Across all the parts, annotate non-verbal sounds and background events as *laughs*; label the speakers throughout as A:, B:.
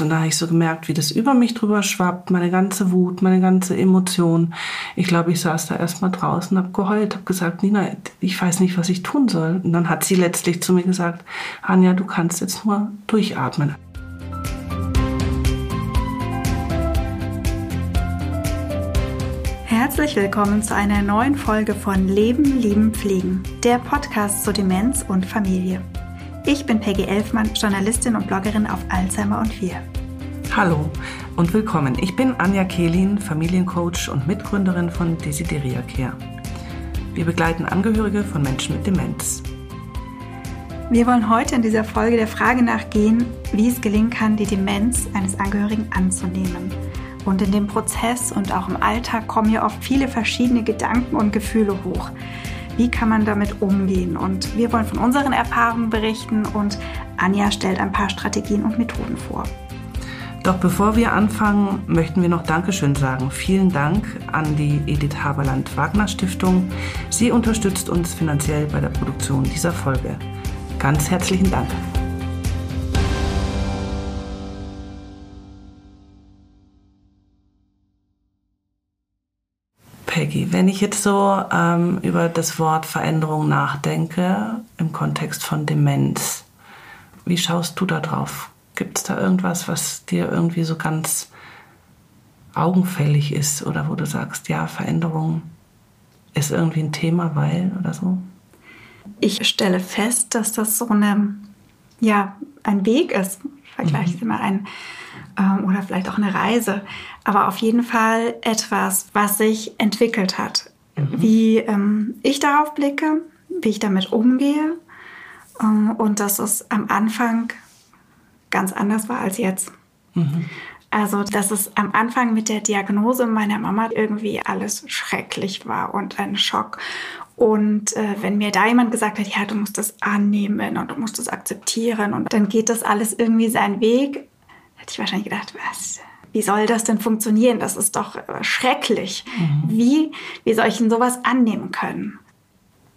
A: Und da habe ich so gemerkt, wie das über mich drüber schwappt, meine ganze Wut, meine ganze Emotion. Ich glaube, ich saß da erstmal draußen, habe geheult, habe gesagt, Nina, ich weiß nicht, was ich tun soll. Und dann hat sie letztlich zu mir gesagt, Anja, du kannst jetzt nur durchatmen.
B: Herzlich willkommen zu einer neuen Folge von Leben, Lieben, Pflegen, der Podcast zu Demenz und Familie. Ich bin Peggy Elfmann, Journalistin und Bloggerin auf Alzheimer und Wir.
A: Hallo und willkommen. Ich bin Anja Kehlin, Familiencoach und Mitgründerin von Desideria Care. Wir begleiten Angehörige von Menschen mit Demenz.
B: Wir wollen heute in dieser Folge der Frage nachgehen, wie es gelingen kann, die Demenz eines Angehörigen anzunehmen. Und in dem Prozess und auch im Alltag kommen hier oft viele verschiedene Gedanken und Gefühle hoch. Wie kann man damit umgehen? Und wir wollen von unseren Erfahrungen berichten und Anja stellt ein paar Strategien und Methoden vor.
A: Doch bevor wir anfangen, möchten wir noch Dankeschön sagen. Vielen Dank an die Edith Haberland Wagner Stiftung. Sie unterstützt uns finanziell bei der Produktion dieser Folge. Ganz herzlichen Dank. Peggy, wenn ich jetzt so ähm, über das Wort Veränderung nachdenke im Kontext von Demenz, wie schaust du da drauf? Gibt es da irgendwas, was dir irgendwie so ganz augenfällig ist oder wo du sagst, ja, Veränderung ist irgendwie ein Thema, weil oder so?
B: Ich stelle fest, dass das so eine, ja, ein Weg ist. Vergleiche mhm. immer ein ähm, oder vielleicht auch eine Reise, aber auf jeden Fall etwas, was sich entwickelt hat. Mhm. Wie ähm, ich darauf blicke, wie ich damit umgehe ähm, und dass es am Anfang ganz anders war als jetzt. Mhm. Also, dass es am Anfang mit der Diagnose meiner Mama irgendwie alles schrecklich war und ein Schock. Und äh, wenn mir da jemand gesagt hat, ja, du musst das annehmen und du musst das akzeptieren und dann geht das alles irgendwie seinen Weg, hätte ich wahrscheinlich gedacht, was? Wie soll das denn funktionieren? Das ist doch äh, schrecklich. Mhm. Wie, wie soll ich denn sowas annehmen können?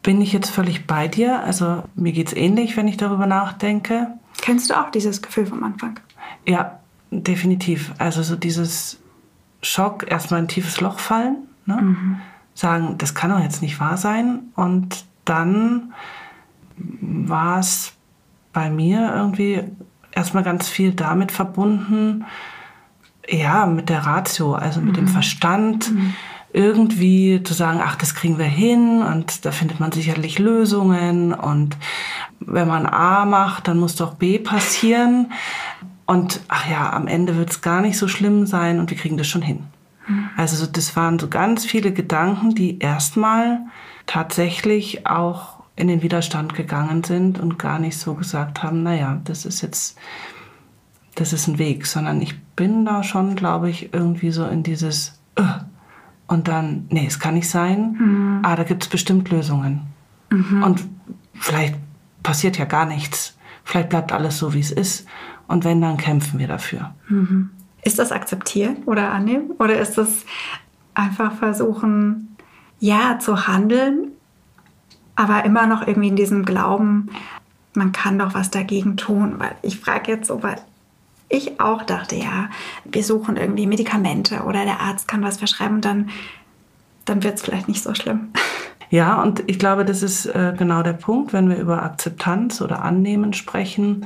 A: Bin ich jetzt völlig bei dir? Also mir geht es ähnlich, wenn ich darüber nachdenke.
B: Kennst du auch dieses Gefühl vom Anfang?
A: Ja, definitiv. Also so dieses Schock, erstmal ein tiefes Loch fallen, ne? mhm. sagen, das kann doch jetzt nicht wahr sein. Und dann war es bei mir irgendwie erstmal ganz viel damit verbunden, ja, mit der Ratio, also mit mhm. dem Verstand. Mhm. Irgendwie zu sagen, ach, das kriegen wir hin und da findet man sicherlich Lösungen und wenn man A macht, dann muss doch B passieren und ach ja, am Ende wird es gar nicht so schlimm sein und wir kriegen das schon hin. Mhm. Also das waren so ganz viele Gedanken, die erstmal tatsächlich auch in den Widerstand gegangen sind und gar nicht so gesagt haben, naja, das ist jetzt, das ist ein Weg, sondern ich bin da schon, glaube ich, irgendwie so in dieses uh, und dann, nee, es kann nicht sein, mhm. ah, da gibt es bestimmt Lösungen. Mhm. Und vielleicht passiert ja gar nichts. Vielleicht bleibt alles so, wie es ist. Und wenn, dann kämpfen wir dafür.
B: Mhm. Ist das akzeptieren oder annehmen? Oder ist das einfach versuchen, ja, zu handeln, aber immer noch irgendwie in diesem Glauben, man kann doch was dagegen tun. Weil ich frage jetzt so, weil ich auch dachte, ja, wir suchen irgendwie Medikamente oder der Arzt kann was verschreiben dann, dann wird es vielleicht nicht so schlimm. *laughs*
A: Ja, und ich glaube, das ist äh, genau der Punkt, wenn wir über Akzeptanz oder Annehmen sprechen,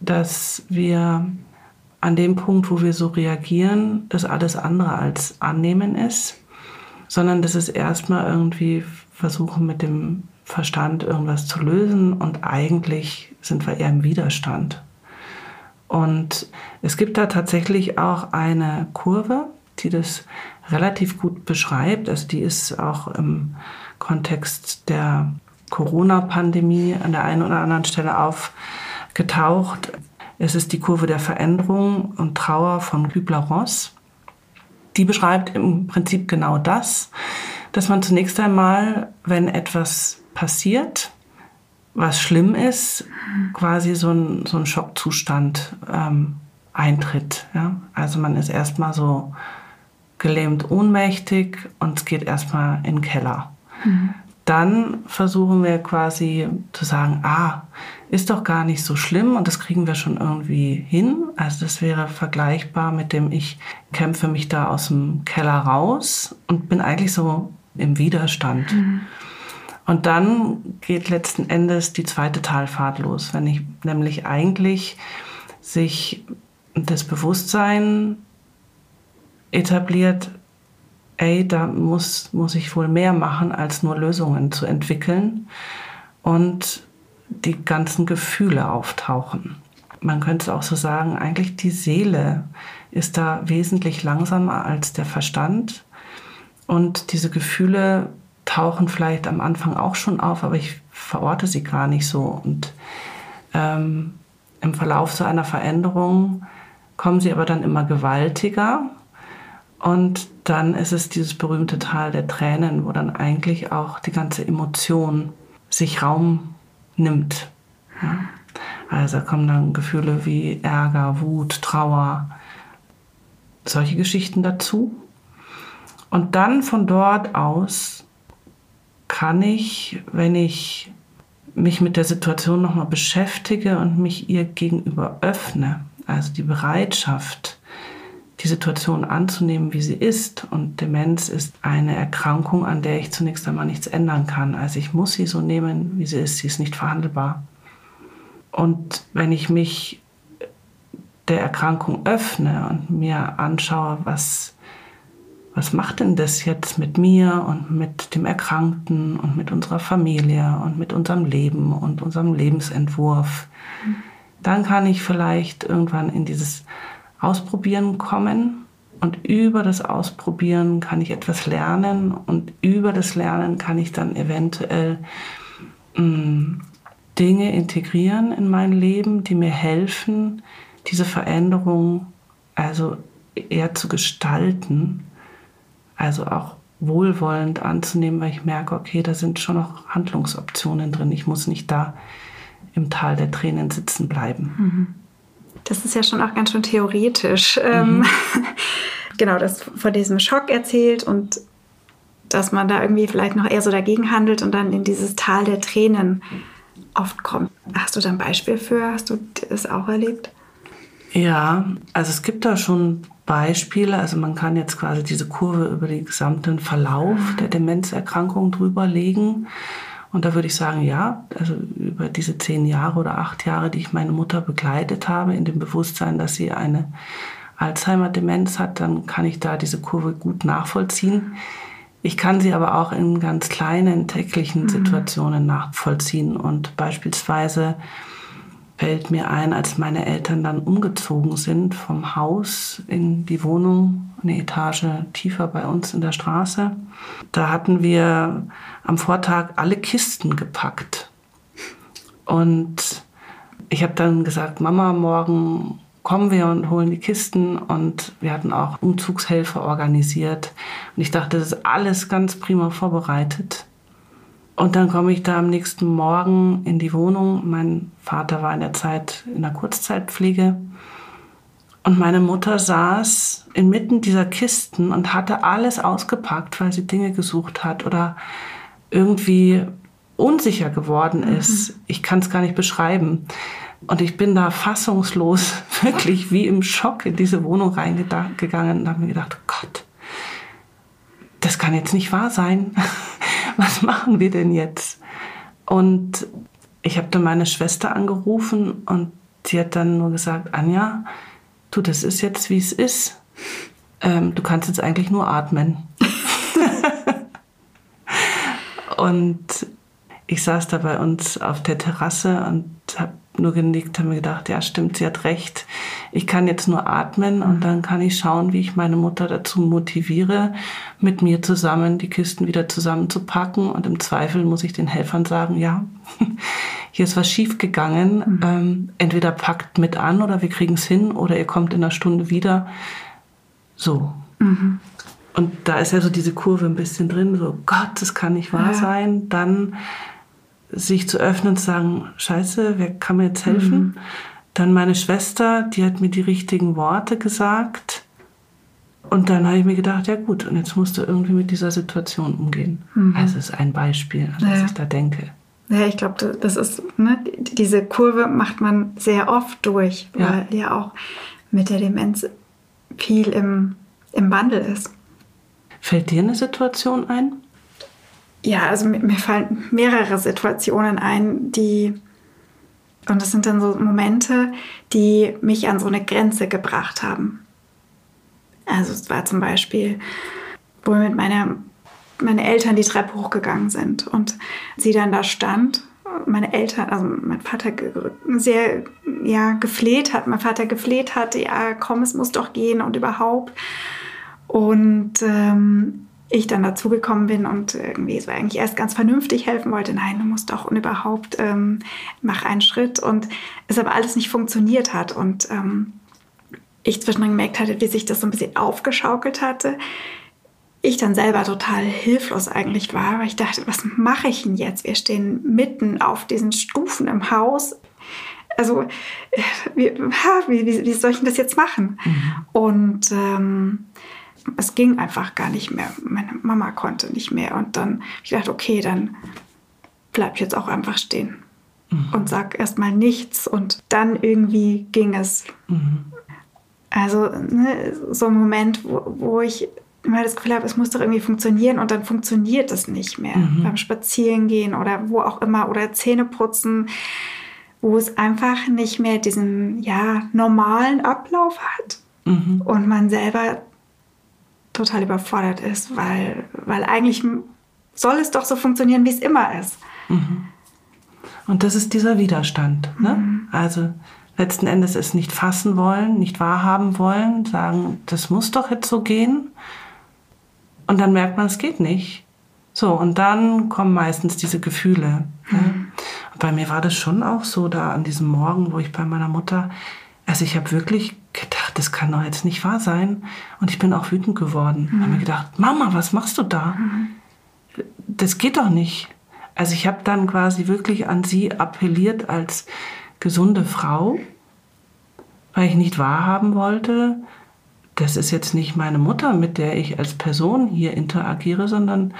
A: dass wir an dem Punkt, wo wir so reagieren, das alles andere als Annehmen ist, sondern das ist erstmal irgendwie versuchen mit dem Verstand irgendwas zu lösen und eigentlich sind wir eher im Widerstand. Und es gibt da tatsächlich auch eine Kurve, die das relativ gut beschreibt. Also die ist auch im Kontext der Corona-Pandemie an der einen oder anderen Stelle aufgetaucht. Es ist die Kurve der Veränderung und Trauer von Kübler-Ross. Die beschreibt im Prinzip genau das, dass man zunächst einmal, wenn etwas passiert, was schlimm ist, quasi so ein, so ein Schockzustand ähm, eintritt. Ja? Also man ist erstmal so gelähmt, ohnmächtig und es geht erstmal in den Keller. Mhm. Dann versuchen wir quasi zu sagen, ah, ist doch gar nicht so schlimm und das kriegen wir schon irgendwie hin. Also das wäre vergleichbar mit dem, ich kämpfe mich da aus dem Keller raus und bin eigentlich so im Widerstand. Mhm. Und dann geht letzten Endes die zweite Talfahrt los, wenn ich nämlich eigentlich sich das Bewusstsein etabliert, ey, da muss, muss ich wohl mehr machen, als nur Lösungen zu entwickeln und die ganzen Gefühle auftauchen. Man könnte es auch so sagen, eigentlich die Seele ist da wesentlich langsamer als der Verstand und diese Gefühle tauchen vielleicht am Anfang auch schon auf, aber ich verorte sie gar nicht so. Und ähm, im Verlauf so einer Veränderung kommen sie aber dann immer gewaltiger. Und dann ist es dieses berühmte Tal der Tränen, wo dann eigentlich auch die ganze Emotion sich Raum nimmt. Ja? Also kommen dann Gefühle wie Ärger, Wut, Trauer, solche Geschichten dazu. Und dann von dort aus kann ich, wenn ich mich mit der Situation nochmal beschäftige und mich ihr gegenüber öffne, also die Bereitschaft, die Situation anzunehmen, wie sie ist. Und Demenz ist eine Erkrankung, an der ich zunächst einmal nichts ändern kann. Also ich muss sie so nehmen, wie sie ist. Sie ist nicht verhandelbar. Und wenn ich mich der Erkrankung öffne und mir anschaue, was was macht denn das jetzt mit mir und mit dem Erkrankten und mit unserer Familie und mit unserem Leben und unserem Lebensentwurf, mhm. dann kann ich vielleicht irgendwann in dieses Ausprobieren kommen und über das Ausprobieren kann ich etwas lernen und über das Lernen kann ich dann eventuell mh, mm, Dinge integrieren in mein Leben, die mir helfen, diese Veränderung also eher zu gestalten also auch wohlwollend anzunehmen, weil ich merke, okay, da sind schon noch Handlungsoptionen drin. Ich muss nicht da im Tal der Tränen sitzen bleiben.
B: Mhm. Das ist ja schon auch ganz schön theoretisch. Ähm, mhm. *laughs* genau, das vor diesem Schock erzählt und dass man da irgendwie vielleicht noch eher so dagegen handelt und dann in dieses Tal der Tränen oft kommt. Hast du da ein Beispiel für? Hast du das auch erlebt?
A: Ja, also es gibt da schon Beispiele. Also man kann jetzt quasi diese Kurve über den gesamten Verlauf der Demenzerkrankung drüber legen. Und da würde ich sagen, ja, also über diese zehn Jahre oder acht Jahre, die ich meine Mutter begleitet habe, in dem Bewusstsein, dass sie eine Alzheimer-Demenz hat, dann kann ich da diese Kurve gut nachvollziehen. Ich kann sie aber auch in ganz kleinen täglichen mhm. Situationen nachvollziehen und beispielsweise fällt mir ein, als meine Eltern dann umgezogen sind vom Haus in die Wohnung, eine Etage tiefer bei uns in der Straße. Da hatten wir am Vortag alle Kisten gepackt. Und ich habe dann gesagt, Mama, morgen kommen wir und holen die Kisten. Und wir hatten auch Umzugshelfer organisiert. Und ich dachte, das ist alles ganz prima vorbereitet. Und dann komme ich da am nächsten Morgen in die Wohnung. Mein Vater war in der Zeit in der Kurzzeitpflege. Und meine Mutter saß inmitten dieser Kisten und hatte alles ausgepackt, weil sie Dinge gesucht hat oder irgendwie unsicher geworden mhm. ist. Mhm. Ich kann es gar nicht beschreiben. Und ich bin da fassungslos, *laughs* wirklich wie im Schock in diese Wohnung reingegangen und habe mir gedacht, Gott, das kann jetzt nicht wahr sein. *laughs* was machen wir denn jetzt? Und ich habe dann meine Schwester angerufen und sie hat dann nur gesagt, Anja, du, das ist jetzt, wie es ist. Ähm, du kannst jetzt eigentlich nur atmen. *laughs* und ich saß da bei uns auf der Terrasse und habe nur genickt, habe mir gedacht, ja stimmt, sie hat recht. Ich kann jetzt nur atmen und dann kann ich schauen, wie ich meine Mutter dazu motiviere, mit mir zusammen die Kisten wieder zusammenzupacken. Und im Zweifel muss ich den Helfern sagen, ja, *laughs* hier ist was schiefgegangen. Mhm. Ähm, entweder packt mit an oder wir kriegen es hin oder ihr kommt in einer Stunde wieder. So. Mhm. Und da ist ja so diese Kurve ein bisschen drin, so Gott, das kann nicht wahr ja. sein. Dann sich zu öffnen und zu sagen, scheiße, wer kann mir jetzt helfen? Mhm. Dann meine Schwester, die hat mir die richtigen Worte gesagt. Und dann habe ich mir gedacht, ja gut, und jetzt musst du irgendwie mit dieser Situation umgehen. Mhm. Also ist ein Beispiel, an das ja. ich da denke.
B: Ja, ich glaube, das ist, ne, diese Kurve macht man sehr oft durch, weil ja, ja auch mit der Demenz viel im, im Wandel ist.
A: Fällt dir eine Situation ein?
B: Ja, also mir, fallen mehrere Situationen ein, die, und das sind dann so Momente, die mich an so eine Grenze gebracht haben. Also es war zum Beispiel, wo mit meiner, meine Eltern die Treppe hochgegangen sind und sie dann da stand. Meine Eltern, also mein Vater sehr ja, gefleht hat, mein Vater gefleht hat, ja komm, es muss doch gehen und überhaupt. Und ähm, ich dann dazugekommen bin und irgendwie so eigentlich erst ganz vernünftig helfen wollte. Nein, du musst doch und überhaupt ähm, mach einen Schritt und es aber alles nicht funktioniert hat und ähm, ich zwischendrin gemerkt hatte, wie sich das so ein bisschen aufgeschaukelt hatte. Ich dann selber total hilflos eigentlich war, weil ich dachte, was mache ich denn jetzt? Wir stehen mitten auf diesen Stufen im Haus. Also, äh, wie, wie, wie soll ich denn das jetzt machen? Mhm. Und ähm, es ging einfach gar nicht mehr. Meine Mama konnte nicht mehr. Und dann ich dachte, okay, dann bleib ich jetzt auch einfach stehen mhm. und sag erstmal nichts. Und dann irgendwie ging es. Mhm. Also ne, so ein Moment, wo, wo ich immer das Gefühl habe, es muss doch irgendwie funktionieren und dann funktioniert es nicht mehr. Mhm. Beim Spazierengehen oder wo auch immer oder Zähne putzen, wo es einfach nicht mehr diesen ja, normalen Ablauf hat. Mhm. Und man selber total überfordert ist, weil, weil eigentlich soll es doch so funktionieren, wie es immer ist. Mhm.
A: Und das ist dieser Widerstand. Ne? Mhm. Also letzten Endes es nicht fassen wollen, nicht wahrhaben wollen, sagen, das muss doch jetzt so gehen. Und dann merkt man, es geht nicht. So, und dann kommen meistens diese Gefühle. Ne? Mhm. Ne? Bei mir war das schon auch so, da an diesem Morgen, wo ich bei meiner Mutter, also ich habe wirklich gedacht, das kann doch jetzt nicht wahr sein. Und ich bin auch wütend geworden. Mhm. habe mir gedacht, Mama, was machst du da? Mhm. Das geht doch nicht. Also ich habe dann quasi wirklich an sie appelliert als gesunde Frau, weil ich nicht wahrhaben wollte, das ist jetzt nicht meine Mutter, mit der ich als Person hier interagiere, sondern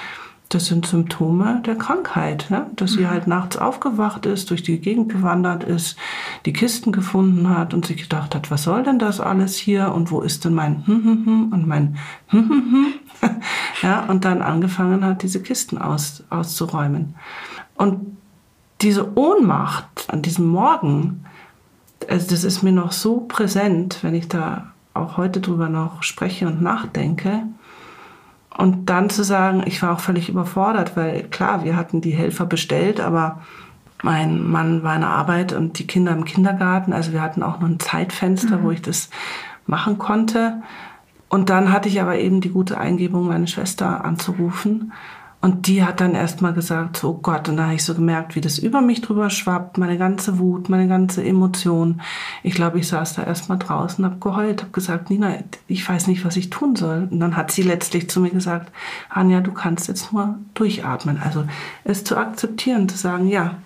A: das sind Symptome der Krankheit, ne? dass sie mhm. halt nachts aufgewacht ist, durch die Gegend gewandert ist, die Kisten gefunden hat und sich gedacht hat, was soll denn das alles hier und wo ist denn mein hm, hm, hm und mein hm, hm, hm. *laughs* ja, und dann angefangen hat, diese Kisten aus, auszuräumen. Und diese Ohnmacht an diesem Morgen, also das ist mir noch so präsent, wenn ich da auch heute drüber noch spreche und nachdenke, und dann zu sagen, ich war auch völlig überfordert, weil klar, wir hatten die Helfer bestellt, aber mein Mann war in der Arbeit und die Kinder im Kindergarten. Also wir hatten auch noch ein Zeitfenster, mhm. wo ich das machen konnte. Und dann hatte ich aber eben die gute Eingebung, meine Schwester anzurufen und die hat dann erstmal gesagt, so oh Gott, und da habe ich so gemerkt, wie das über mich drüber schwappt, meine ganze Wut, meine ganze Emotion. Ich glaube, ich saß da erstmal draußen, habe geheult, habe gesagt, Nina, ich weiß nicht, was ich tun soll. Und dann hat sie letztlich zu mir gesagt, Anja, du kannst jetzt nur durchatmen. Also es zu akzeptieren, zu sagen, ja,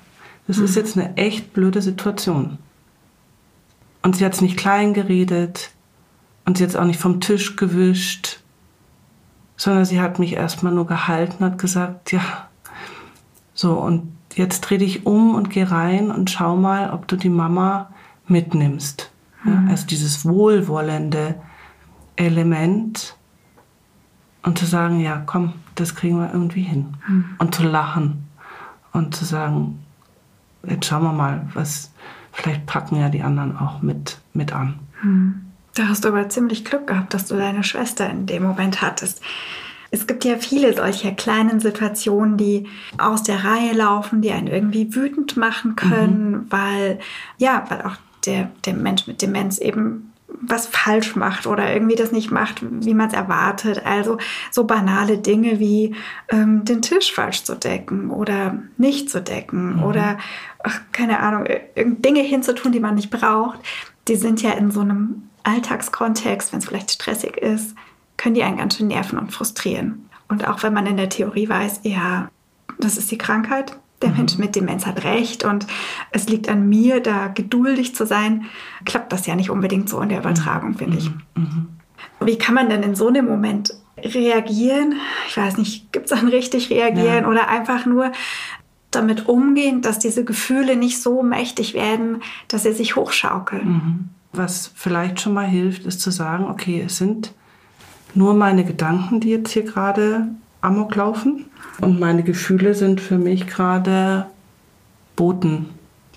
A: das mhm. ist jetzt eine echt blöde Situation. Und sie hat es nicht klein geredet und sie hat es auch nicht vom Tisch gewischt sondern sie hat mich erstmal nur gehalten, hat gesagt, ja, so und jetzt dreh dich um und geh rein und schau mal, ob du die Mama mitnimmst. Mhm. Also dieses wohlwollende Element und zu sagen, ja, komm, das kriegen wir irgendwie hin. Mhm. Und zu lachen und zu sagen, jetzt schauen wir mal, was, vielleicht packen ja die anderen auch mit, mit an. Mhm.
B: Da hast du aber ziemlich Glück gehabt, dass du deine Schwester in dem Moment hattest. Es gibt ja viele solcher kleinen Situationen, die aus der Reihe laufen, die einen irgendwie wütend machen können, mhm. weil, ja, weil auch der, der Mensch mit Demenz eben was falsch macht oder irgendwie das nicht macht, wie man es erwartet. Also so banale Dinge wie ähm, den Tisch falsch zu decken oder nicht zu decken mhm. oder, ach, keine Ahnung, Dinge hinzutun, die man nicht braucht. Die sind ja in so einem Alltagskontext, wenn es vielleicht stressig ist, können die einen ganz schön nerven und frustrieren. Und auch wenn man in der Theorie weiß, ja, das ist die Krankheit, der mhm. Mensch mit Demenz hat recht und es liegt an mir, da geduldig zu sein, klappt das ja nicht unbedingt so in der Übertragung, finde ich. Mhm. mhm. Wie kann man denn in so einem Moment reagieren? Ich weiß nicht, gibt es dann richtig reagieren ja. oder einfach nur damit umgehen, dass diese Gefühle nicht so mächtig werden, dass sie sich hochschaukeln.
A: Mhm. Was vielleicht schon mal hilft, ist zu sagen, okay, es sind nur meine Gedanken, die jetzt hier gerade amok laufen. Und meine Gefühle sind für mich gerade Boten,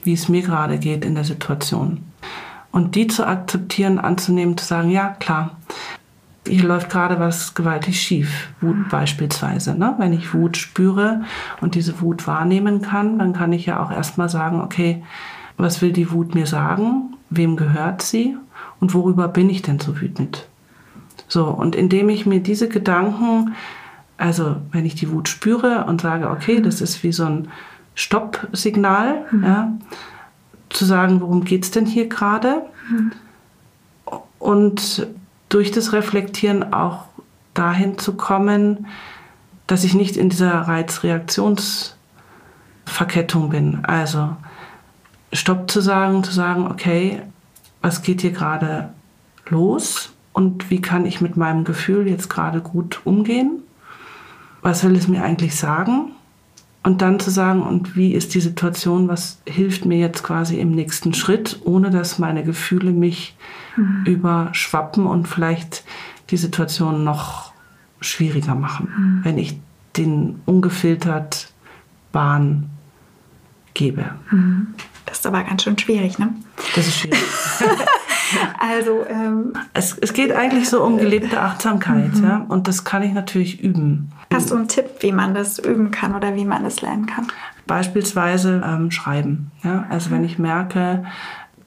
A: wie es mir gerade geht in der Situation. Und die zu akzeptieren, anzunehmen, zu sagen, ja klar, hier läuft gerade was gewaltig schief. Wut beispielsweise. Ne? Wenn ich Wut spüre und diese Wut wahrnehmen kann, dann kann ich ja auch erstmal sagen, okay, was will die Wut mir sagen? Wem gehört sie? Und worüber bin ich denn so wütend? So, und indem ich mir diese Gedanken, also wenn ich die Wut spüre und sage, okay, das ist wie so ein Stoppsignal, mhm. ja, zu sagen, worum geht es denn hier gerade? Mhm. Und durch das Reflektieren auch dahin zu kommen, dass ich nicht in dieser Reizreaktionsverkettung bin. Also Stopp zu sagen, zu sagen, okay, was geht hier gerade los und wie kann ich mit meinem Gefühl jetzt gerade gut umgehen? Was will es mir eigentlich sagen? Und dann zu sagen, und wie ist die Situation, was hilft mir jetzt quasi im nächsten Schritt, ohne dass meine Gefühle mich mhm. überschwappen und vielleicht die Situation noch schwieriger machen, mhm. wenn ich den ungefiltert Bahn gebe.
B: Mhm. Das ist aber ganz schön schwierig, ne?
A: Das ist schwierig. *laughs*
B: also ähm,
A: es, es geht eigentlich so um gelebte Achtsamkeit, mhm. ja, und das kann ich natürlich üben.
B: Hast du einen Tipp, wie man das üben kann oder wie man das lernen kann?
A: Beispielsweise ähm, schreiben. Ja? Also wenn ich merke,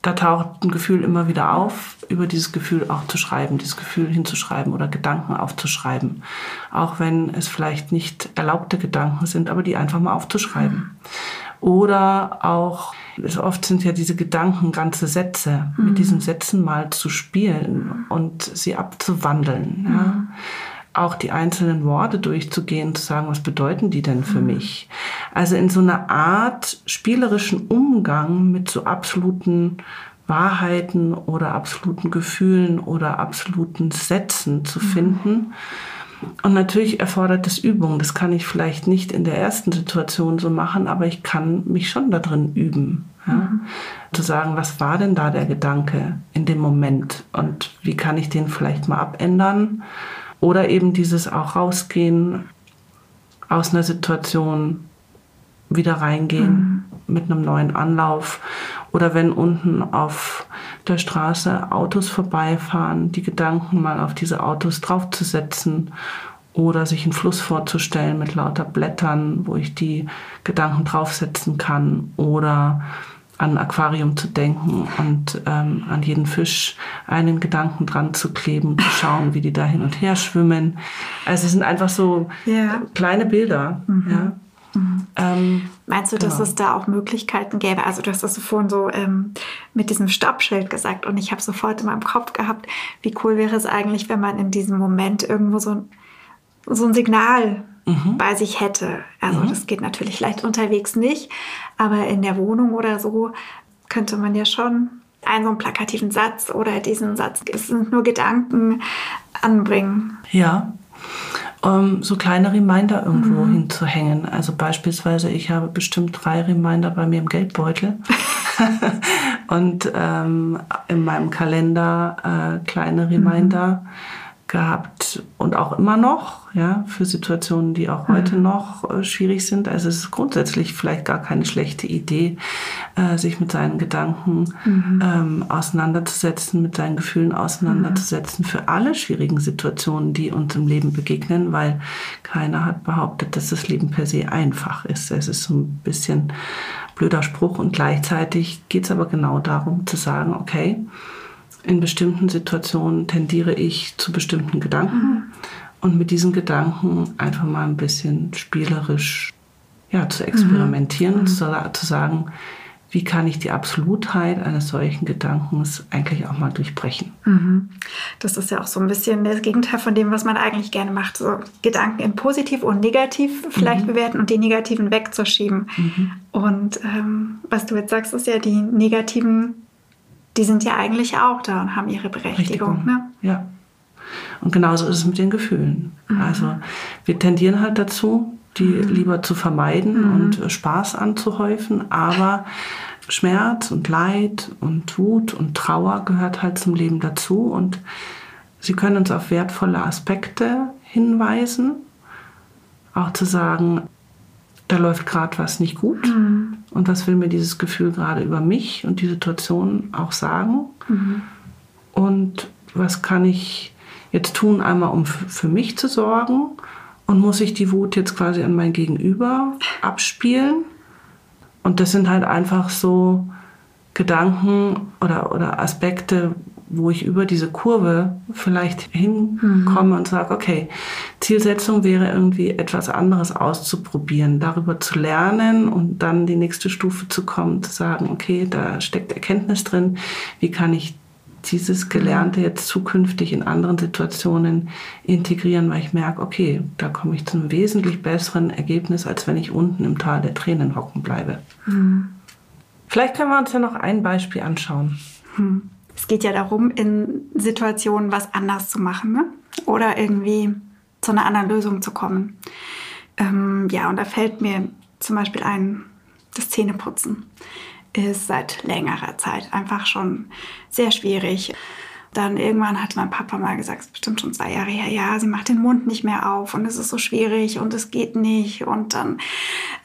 A: da taucht ein Gefühl immer wieder auf, über dieses Gefühl auch zu schreiben, dieses Gefühl hinzuschreiben oder Gedanken aufzuschreiben. Auch wenn es vielleicht nicht erlaubte Gedanken sind, aber die einfach mal aufzuschreiben. Mhm. Oder auch, oft sind ja diese Gedanken ganze Sätze, mhm. mit diesen Sätzen mal zu spielen und sie abzuwandeln. Mhm. Ja auch die einzelnen Worte durchzugehen, zu sagen, was bedeuten die denn für mhm. mich? Also in so einer Art spielerischen Umgang mit so absoluten Wahrheiten oder absoluten Gefühlen oder absoluten Sätzen zu mhm. Und natürlich erfordert es Übung. Das kann ich vielleicht nicht in der ersten Situation so machen, aber ich kann mich schon da drin üben. Ja? Mhm. Zu sagen, was war denn da der Gedanke in dem Moment und wie kann ich den vielleicht mal abändern? Oder eben dieses auch rausgehen aus einer Situation, wieder reingehen mhm. mit einem neuen Anlauf. Oder wenn unten auf der Straße Autos vorbeifahren, die Gedanken mal auf diese Autos draufzusetzen oder sich einen Fluss vorzustellen mit lauter Blättern, wo ich die Gedanken draufsetzen kann oder an ein Aquarium zu denken und ähm, an jeden Fisch einen Gedanken dran zu kleben, zu schauen, wie die da hin und her schwimmen. Also es sind einfach so ja. kleine Bilder. Mhm. Ja.
B: Mhm. Ähm, Meinst du, dass genau. es da auch Möglichkeiten gäbe? Also du hast das vorhin so ähm, mit diesem Stoppschild gesagt und ich habe sofort in meinem Kopf gehabt, wie cool wäre es eigentlich, wenn man in diesem Moment irgendwo so, so ein Signal mhm. bei sich hätte. Also mhm. das geht natürlich leicht unterwegs nicht, aber in der Wohnung oder so könnte man ja schon einen so einen plakativen Satz oder diesen Satz, es sind nur Gedanken, anbringen.
A: Ja, um so kleine Reminder irgendwo mhm. hinzuhängen. Also beispielsweise, ich habe bestimmt drei Reminder bei mir im Geldbeutel *laughs* und ähm, in meinem Kalender äh, kleine Reminder. Mhm gehabt und auch immer noch, ja, für Situationen, die auch heute mhm. noch äh, schwierig sind. Also es ist grundsätzlich vielleicht gar keine schlechte Idee, äh, sich mit seinen Gedanken mhm. ähm, auseinanderzusetzen, mit seinen Gefühlen auseinanderzusetzen mhm. für alle schwierigen Situationen, die uns im Leben begegnen, weil keiner hat behauptet, dass das Leben per se einfach ist. Es ist so ein bisschen blöder Spruch und gleichzeitig geht es aber genau darum zu sagen, okay, in bestimmten Situationen tendiere ich zu bestimmten Gedanken mhm. und mit diesen Gedanken einfach mal ein bisschen spielerisch ja, zu experimentieren mhm. und zu, zu sagen, wie kann ich die Absolutheit eines solchen Gedankens eigentlich auch mal durchbrechen.
B: Mhm. Das ist ja auch so ein bisschen das Gegenteil von dem, was man eigentlich gerne macht. So Gedanken in positiv und negativ vielleicht mhm. bewerten und die negativen wegzuschieben. Mhm. Und ähm, was du jetzt sagst, ist ja, die negativen die sind ja eigentlich auch da und haben ihre Berechtigung. Ne?
A: Ja. Und genauso ist es mit den Gefühlen. Mhm. Also wir tendieren halt dazu, die mhm. lieber zu vermeiden mhm. und Spaß anzuhäufen. Aber Schmerz und Leid und Wut und Trauer gehört halt zum Leben dazu. Und sie können uns auf wertvolle Aspekte hinweisen. Auch zu sagen, da läuft gerade was nicht gut. Mhm. Und was will mir dieses Gefühl gerade über mich und die Situation auch sagen? Mhm. Und was kann ich jetzt tun, einmal um für mich zu sorgen? Und muss ich die Wut jetzt quasi an mein Gegenüber abspielen? Und das sind halt einfach so Gedanken oder, oder Aspekte, wo ich über diese Kurve vielleicht hinkomme mhm. und sage, okay, Zielsetzung wäre irgendwie etwas anderes auszuprobieren, darüber zu lernen und dann die nächste Stufe zu kommen, zu sagen, okay, da steckt Erkenntnis drin, wie kann ich dieses Gelernte jetzt zukünftig in anderen Situationen integrieren, weil ich merke, okay, da komme ich zu einem wesentlich besseren Ergebnis, als wenn ich unten im Tal der Tränen hocken bleibe. Mhm. Vielleicht können wir uns ja noch ein Beispiel anschauen.
B: Mhm es geht ja darum, in Situationen was anders zu machen ne? oder irgendwie zu einer anderen Lösung zu kommen. Ähm, ja, und da fällt mir zum Beispiel ein, das Zähneputzen ist seit längerer Zeit einfach schon sehr schwierig. Dann irgendwann hat mein Papa mal gesagt, es ist bestimmt schon zwei Jahre her, ja, sie macht den Mund nicht mehr auf und es ist so schwierig und es geht nicht. Und dann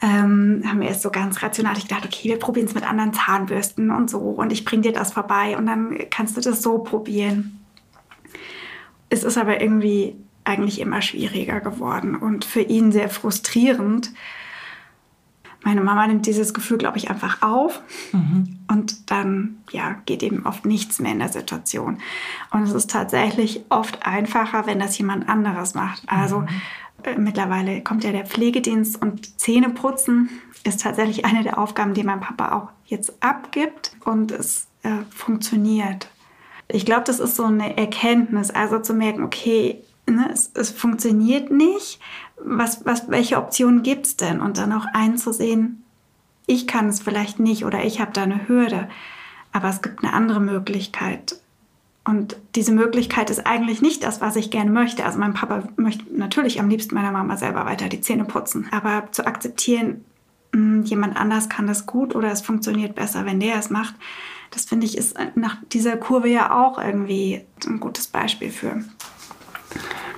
B: ähm, haben wir es so ganz rational ich gedacht, okay, wir probieren es mit anderen Zahnbürsten und so und ich bringe dir das vorbei und dann kannst du das so probieren. Es ist aber irgendwie eigentlich immer schwieriger geworden und für ihn sehr frustrierend, meine Mama nimmt dieses Gefühl, glaube ich, einfach auf mhm. Und dann ja, geht eben oft nichts mehr in der Situation. Und es ist tatsächlich oft einfacher, wenn das jemand anderes macht. Also mhm. äh, mittlerweile kommt ja der Pflegedienst und Zähneputzen ist tatsächlich eine der Aufgaben, die mein Papa auch jetzt abgibt und es äh, funktioniert. Ich glaube, das ist so eine Erkenntnis, also zu merken, okay, ne, es, es funktioniert nicht, was, was, welche Optionen gibt es denn? Und dann auch einzusehen, ich kann es vielleicht nicht oder ich habe da eine Hürde, aber es gibt eine andere Möglichkeit. Und diese Möglichkeit ist eigentlich nicht das, was ich gerne möchte. Also mein Papa möchte natürlich am liebsten meiner Mama selber weiter die Zähne putzen. Aber zu akzeptieren, hm, jemand anders kann das gut oder es funktioniert besser, wenn der es macht, das finde ich ist nach dieser Kurve ja auch irgendwie ein gutes Beispiel für.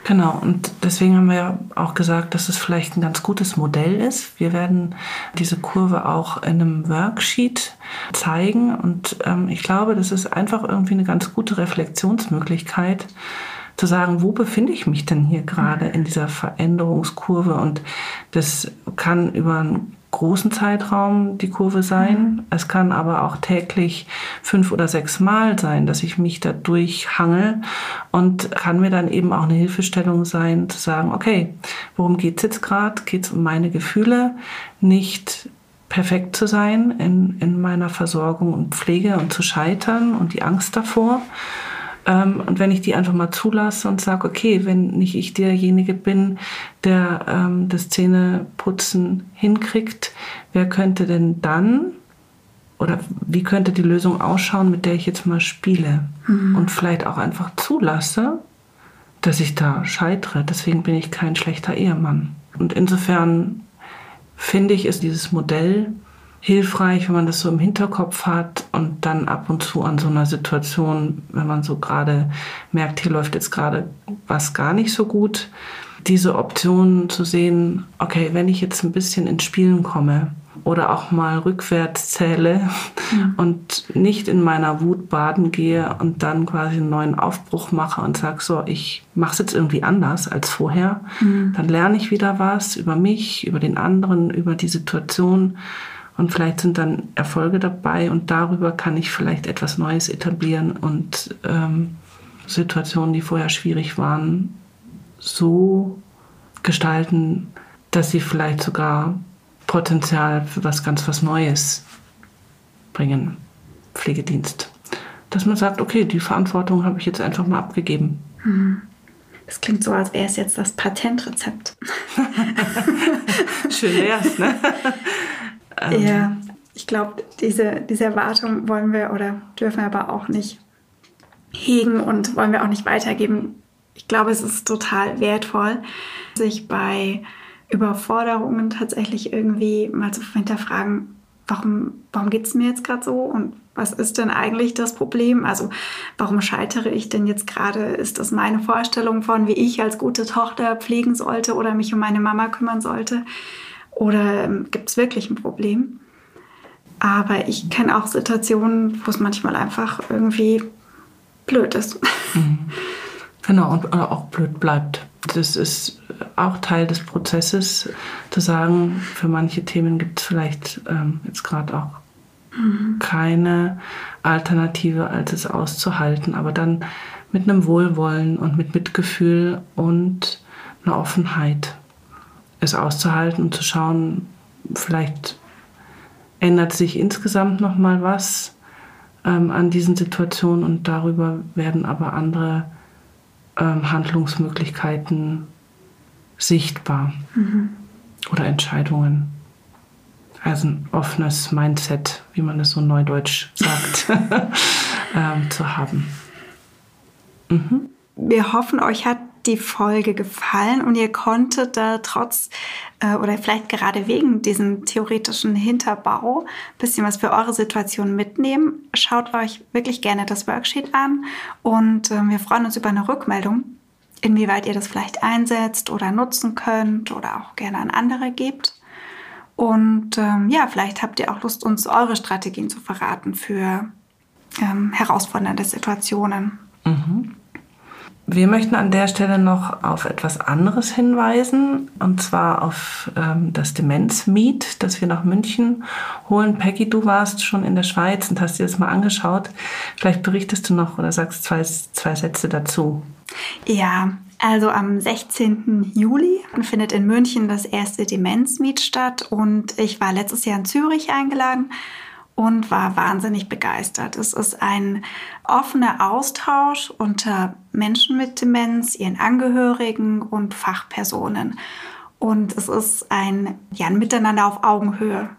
A: Genau, und deswegen haben wir ja auch gesagt, dass es vielleicht ein ganz gutes Modell ist. Wir werden diese Kurve auch in einem Worksheet zeigen und ähm, ich glaube, das ist einfach irgendwie eine ganz gute Reflexionsmöglichkeit, zu sagen, wo befinde ich mich denn hier gerade in dieser Veränderungskurve? Und das kann über einen großen Zeitraum die Kurve sein. Mhm. Es kann aber auch täglich fünf oder sechs Mal sein, dass ich mich da durchhangel und kann mir dann eben auch eine Hilfestellung sein, zu sagen, okay, worum geht es jetzt gerade? Geht es um meine Gefühle? Nicht perfekt zu sein in, in meiner Versorgung und Pflege und zu scheitern und die Angst davor, ähm, und wenn ich die einfach mal zulasse und sage, okay, wenn nicht ich derjenige bin, der ähm, das Zähneputzen hinkriegt, wer könnte denn dann oder wie könnte die Lösung ausschauen, mit der ich jetzt mal spiele mhm. und vielleicht auch einfach zulasse, dass ich da scheitere. Deswegen bin ich kein schlechter Ehemann. Und insofern finde ich, ist dieses Modell hilfreich, wenn man das so im Hinterkopf hat und dann ab und zu an so einer Situation, wenn man so gerade merkt, hier läuft jetzt gerade was gar nicht so gut, diese Option zu sehen, okay, wenn ich jetzt ein bisschen ins Spielen komme oder auch mal rückwärts zähle ja. und nicht in meiner Wut baden gehe und dann quasi einen neuen Aufbruch mache und sage, so, ich mache es jetzt irgendwie anders als vorher, mhm. dann lerne ich wieder was über mich, über den anderen, über die Situation und vielleicht sind dann Erfolge dabei und darüber kann ich vielleicht etwas Neues etablieren und ähm, Situationen, die vorher schwierig waren, so gestalten, dass sie vielleicht sogar Potenzial für was ganz was Neues bringen. Pflegedienst. Dass man sagt, okay, die Verantwortung habe ich jetzt einfach mal abgegeben.
B: Hm. Das klingt so, als wäre es jetzt das Patentrezept. *laughs*
A: Schön wär's, ne? *laughs*
B: Ähm, ja, ich glaube, diese, diese Erwartung wollen wir oder dürfen wir aber auch nicht hegen und wollen wir auch nicht weitergeben. Ich glaube, es ist total wertvoll, sich bei Überforderungen tatsächlich irgendwie mal zu hinterfragen, warum, warum geht es mir jetzt gerade so und was ist denn eigentlich das Problem? Also warum scheitere ich denn jetzt gerade? Ist das meine Vorstellung von, wie ich als gute Tochter pflegen sollte oder mich um meine Mama kümmern sollte? Oder ähm, gibt es wirklich ein Problem? Aber ich kenne auch Situationen, wo es manchmal einfach irgendwie blöd ist. *laughs* Mhm.
A: Genau, und auch blöd bleibt. Das ist auch Teil des Prozesses, zu sagen, für manche Themen gibt es vielleicht ähm, jetzt gerade auch mhm. keine Alternative, als es auszuhalten, aber dann mit einem Wohlwollen und mit Mitgefühl und einer Offenheit es auszuhalten und zu schauen, vielleicht ändert sich insgesamt noch mal was ähm, an diesen Situationen und darüber werden aber andere ähm, Handlungsmöglichkeiten sichtbar mhm. oder Entscheidungen. Also ein offenes Mindset, wie man es so neudeutsch sagt, *laughs* *laughs* ähm, zu haben.
B: Mhm. Wir hoffen, euch hat die Folge gefallen und ihr konntet da trotz äh, oder vielleicht gerade wegen diesem theoretischen Hinterbau ein bisschen was für eure Situation mitnehmen. Schaut euch wirklich gerne das Worksheet an und äh, wir freuen uns über eine Rückmeldung, inwieweit ihr das vielleicht einsetzt oder nutzen könnt oder auch gerne an andere gebt. Und ähm, ja, vielleicht habt ihr auch Lust, uns eure Strategien zu verraten für ähm, herausfordernde Situationen. Mhm.
A: Wir möchten an der Stelle noch auf etwas anderes hinweisen, und zwar auf ähm, das Demenz-Meet, das wir nach München holen. Peggy, du warst schon in der Schweiz und hast dir das mal angeschaut. Vielleicht berichtest du noch oder sagst zwei, zwei Sätze dazu.
B: Ja, also am 16. Juli findet in München das erste Demenz-Meet statt und ich war letztes Jahr in Zürich eingeladen und war wahnsinnig begeistert. Es ist ein offener Austausch unter Menschen mit Demenz, ihren Angehörigen und Fachpersonen. Und es ist ein, ja, ein Miteinander auf Augenhöhe.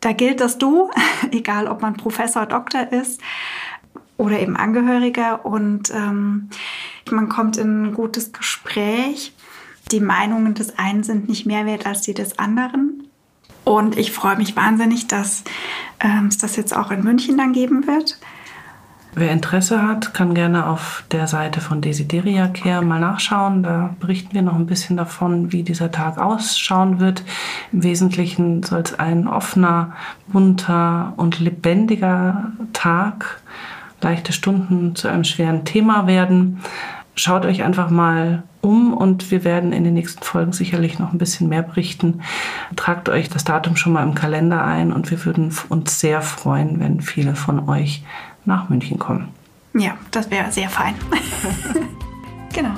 B: Da gilt das Du, *laughs* egal ob man Professor, Doktor ist oder eben Angehöriger. Und ähm, man kommt in ein gutes Gespräch. Die Meinungen des einen sind nicht mehr wert als die des anderen. Und ich freue mich wahnsinnig, dass ähm, es das jetzt auch in München dann geben wird.
A: Wer Interesse hat, kann gerne auf der Seite von Desideria Care mal nachschauen. Da berichten wir noch ein bisschen davon, wie dieser Tag ausschauen wird. Im Wesentlichen soll es ein offener, bunter und lebendiger Tag, leichte Stunden zu einem schweren Thema werden. Schaut euch einfach mal um und wir werden in den nächsten Folgen sicherlich noch ein bisschen mehr berichten. Tragt euch das Datum schon mal im Kalender ein und wir würden uns sehr freuen, wenn viele von euch nach München kommen.
B: Ja, das wäre sehr fein. *laughs* genau.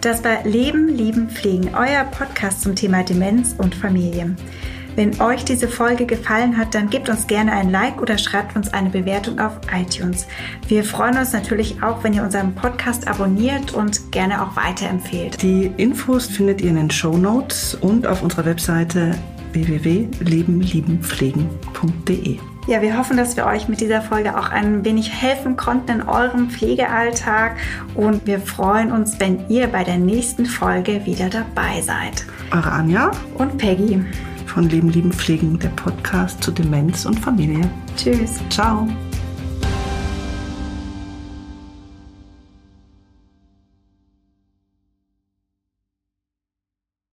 B: Das war Leben, Lieben, Pflegen, euer Podcast zum Thema Demenz und Familie. Wenn euch diese Folge gefallen hat, dann gebt uns gerne ein Like oder schreibt uns eine Bewertung auf iTunes. Wir freuen uns natürlich auch, wenn ihr unseren Podcast abonniert und gerne auch weiterempfehlt.
A: Die Infos findet ihr in den Show Notes und auf unserer Webseite www.lebenliebenpflegen.de.
B: Ja, wir hoffen, dass wir euch mit dieser Folge auch ein wenig helfen konnten in eurem Pflegealltag und wir freuen uns, wenn ihr bei der nächsten Folge wieder dabei seid.
A: Eure Anja
B: und Peggy
A: von Leben, Lieben, Pflegen, der Podcast zu Demenz und Familie.
B: Tschüss.
A: Ciao.